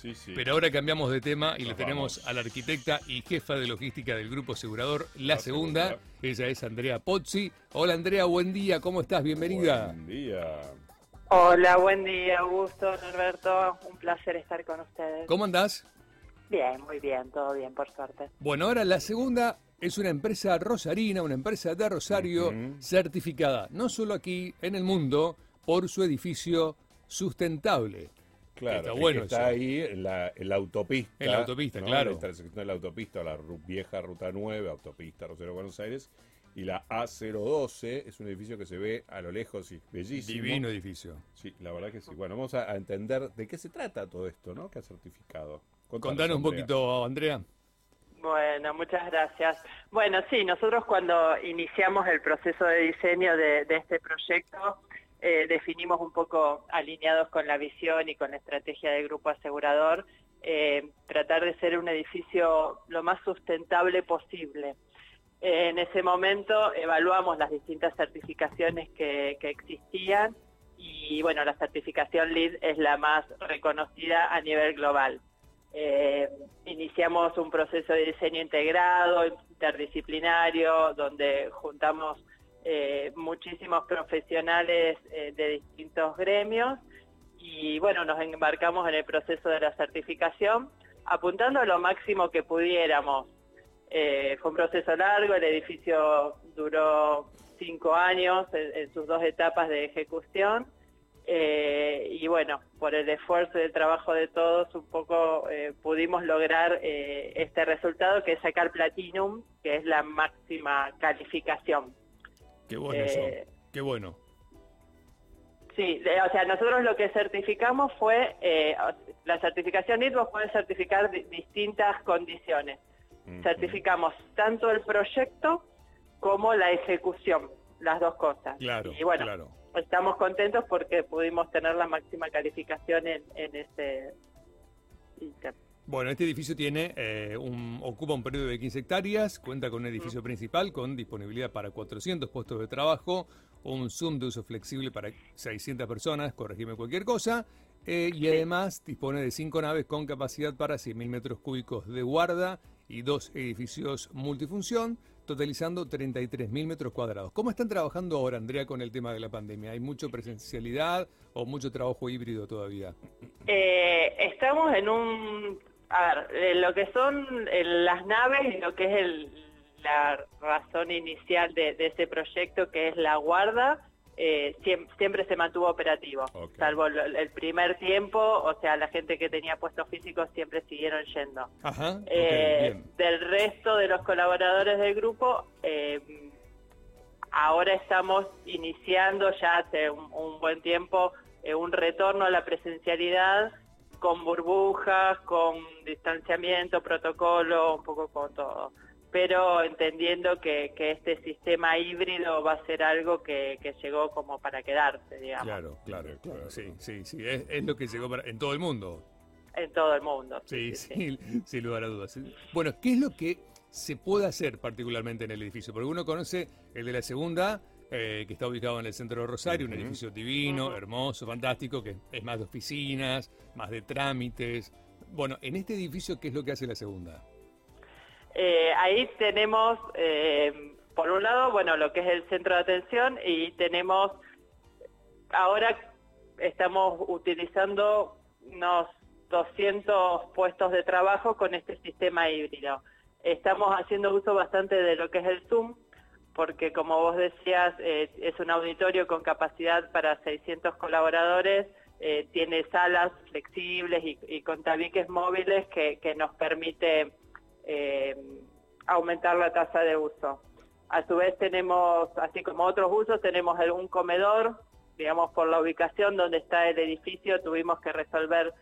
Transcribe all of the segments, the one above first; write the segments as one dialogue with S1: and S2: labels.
S1: Sí, sí.
S2: Pero ahora cambiamos de tema y
S1: Nos
S2: le tenemos
S1: vamos.
S2: a la arquitecta y jefa de logística del Grupo Asegurador, La,
S1: La
S2: segunda.
S1: Segunda.
S2: Ella es Andrea Pozzi. Hola Andrea, buen día, ¿cómo estás? Bienvenida.
S1: Buen día.
S3: Hola, buen día, Augusto, Norberto. Un placer estar con ustedes.
S2: ¿Cómo andás?
S3: Bien, muy bien, todo bien, por suerte.
S2: Bueno, ahora la segunda es una empresa rosarina, una empresa de Rosario certificada, no solo aquí en el mundo, por su edificio sustentable.
S1: Claro,
S2: Está
S1: es que
S2: bueno
S1: está
S2: eso.
S1: ahí en la, en la autopista.
S2: En la autopista,
S1: ¿no?
S2: claro.
S1: La intersección de la autopista, la vieja Ruta 9, autopista Rosario Buenos Aires. Y la A012 es un edificio que se ve a lo lejos y bellísimo.
S2: Divino edificio.
S1: Sí, la verdad que sí. Bueno, vamos a, a entender de qué se trata todo esto, ¿no? Que ha certificado. Contanos,
S2: Contanos un
S1: Andrea.
S2: poquito, Andrea.
S3: Bueno, muchas gracias. Bueno, sí, nosotros cuando iniciamos el proceso de diseño de, de este proyecto, eh, definimos un poco alineados con la visión y con la estrategia del grupo asegurador, eh, tratar de ser un edificio lo más sustentable posible. En ese momento evaluamos las distintas certificaciones que, que existían y bueno, la certificación LEED es la más reconocida a nivel global. Eh, iniciamos un proceso de diseño integrado, interdisciplinario, donde juntamos eh, muchísimos profesionales eh, de distintos gremios y bueno, nos embarcamos en el proceso de la certificación, apuntando lo máximo que pudiéramos. Eh, fue un proceso largo, el edificio duró cinco años en, en sus dos etapas de ejecución. Y bueno, por el esfuerzo y el trabajo de todos, un poco pudimos lograr este resultado que es sacar Platinum, que es la máxima calificación.
S2: Qué bueno
S3: Eh,
S2: eso. Qué bueno.
S3: Sí, de- o sea, nosotros lo que certificamos fue, eh, la certificación NIT vos podés certificar di- distintas condiciones. Certificamos tanto el proyecto como la ejecución, las dos cosas.
S2: Claro,
S3: y bueno,
S2: claro.
S3: estamos contentos porque pudimos tener la máxima calificación en, en ese ítem.
S2: Bueno, este edificio tiene eh, un, ocupa un periodo de 15 hectáreas, cuenta con un edificio principal con disponibilidad para 400 puestos de trabajo, un Zoom de uso flexible para 600 personas, corregime cualquier cosa, eh, y además dispone de cinco naves con capacidad para 100.000 metros cúbicos de guarda y dos edificios multifunción, totalizando 33.000 metros cuadrados. ¿Cómo están trabajando ahora, Andrea, con el tema de la pandemia? ¿Hay mucha presencialidad o mucho trabajo híbrido todavía?
S3: Eh, estamos en un, a ver, eh, lo que son eh, las naves y lo que es el- la razón inicial de, de ese proyecto, que es la guarda, eh, siem- siempre se mantuvo operativo, salvo el, el primer tiempo, o sea, la gente que tenía puestos físicos siempre siguieron yendo.
S2: Ajá,
S3: del resto de los colaboradores del grupo, eh, ahora estamos iniciando ya hace un, un buen tiempo un retorno a la presencialidad con burbujas, con distanciamiento, protocolo, un poco con todo. Pero entendiendo que, que este sistema híbrido va a ser algo que, que llegó como para quedarse, digamos,
S2: Claro, claro, claro. Sí, sí, sí. Es, es lo que llegó para, en todo el mundo.
S3: en todo el mundo.
S2: Sí, sí, sin lugar a dudas. Bueno, ¿qué es lo que se puede hacer particularmente en el edificio? Porque uno conoce el de la segunda, eh, que está ubicado en el centro de Rosario, un edificio divino, hermoso, fantástico, que es más de oficinas, más de trámites. Bueno, en este edificio, ¿qué es lo que hace la segunda?
S3: Eh, ahí tenemos, eh, por un lado, bueno, lo que es el centro de atención y tenemos, ahora estamos utilizando unos 200 puestos de trabajo con este sistema híbrido. Estamos haciendo uso bastante de lo que es el Zoom, porque como vos decías, eh, es un auditorio con capacidad para 600 colaboradores, eh, tiene salas flexibles y, con tabiques móviles que, nos permite eh, aumentar la tasa de uso. A su vez tenemos, así como otros usos, tenemos un comedor, digamos por la ubicación donde está el edificio, tuvimos que resolver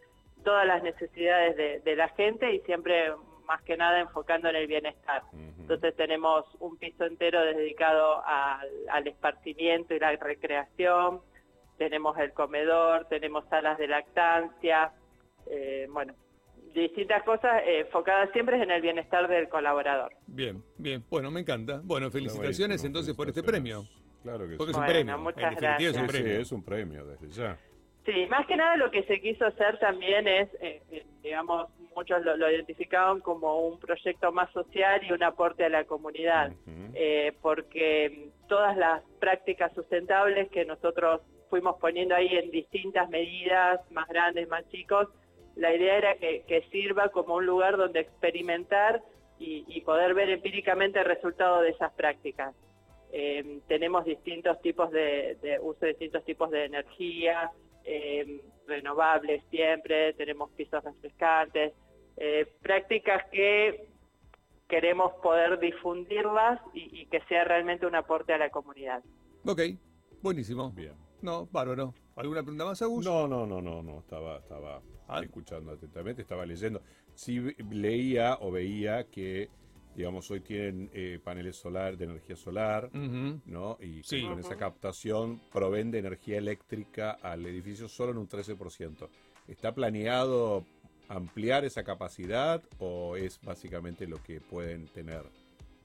S3: todas las necesidades de, la gente y siempre más que nada enfocando en el bienestar.
S1: Ujú.
S3: Entonces tenemos un piso entero dedicado al, al esparcimiento y la recreación, tenemos el comedor, tenemos salas de lactancia, eh, bueno, distintas cosas eh, enfocadas siempre en el bienestar del colaborador.
S2: Bien, bien. Bueno, me encanta. Bueno, felicitaciones entonces por este premio.
S1: Claro que
S2: Porque
S1: sí.
S2: es un
S3: Bueno,
S2: premio.
S3: muchas
S2: en definitiva es un
S1: Sí, es un premio desde ya.
S3: Sí, más que nada lo que se quiso hacer también es, eh, eh, digamos, muchos lo, lo, identificaban como un proyecto más social y un aporte a la comunidad, eh, porque todas las prácticas sustentables que nosotros fuimos poniendo ahí en distintas medidas, más grandes, más chicos, la idea era que, sirva como un lugar donde experimentar y, poder ver empíricamente el resultado de esas prácticas. Eh, tenemos distintos tipos de, uso de distintos tipos de energía, eh, renovables siempre, tenemos pisos refrescantes, eh, prácticas que queremos poder difundirlas y, y, que sea realmente un aporte a la comunidad.
S2: Ok, buenísimo. Bien. No, bárbaro. ¿Alguna pregunta más, Agus?
S1: No, no, no, no, no. Estaba, estaba ah. escuchando atentamente, estaba leyendo. Sí leía o veía que, digamos, hoy tienen eh, paneles solar de energía solar, ¿no? Y con esa captación proveen de energía eléctrica al edificio solo en un 13%. ¿Está planeado ampliar esa capacidad o es básicamente lo que pueden tener?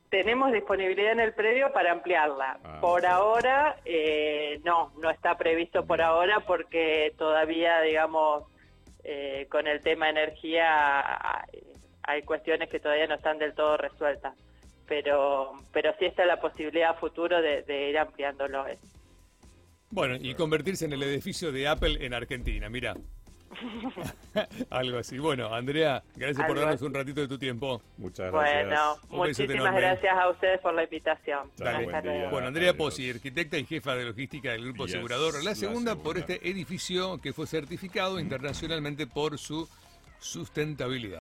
S3: Tenemos disponibilidad en el predio para ampliarla. Ah, por ahora, eh, no, no está previsto por ahora porque todavía, digamos, eh, con el tema energía hay cuestiones que todavía no están del todo resueltas. Pero, pero sí está la posibilidad a futuro de, de ir ampliándolo.
S2: Bueno, y convertirse en el edificio de Apple en Argentina, mira. Algo así. Bueno, Andrea, gracias por darnos un ratito de tu tiempo.
S1: Muchas gracias.
S3: Bueno, muchísimas gracias a ustedes por la invitación.
S2: bueno, Andrea Pozzi, arquitecta y jefa de logística del Grupo Asegurador. La segunda, por este edificio que fue certificado internacionalmente por su sustentabilidad.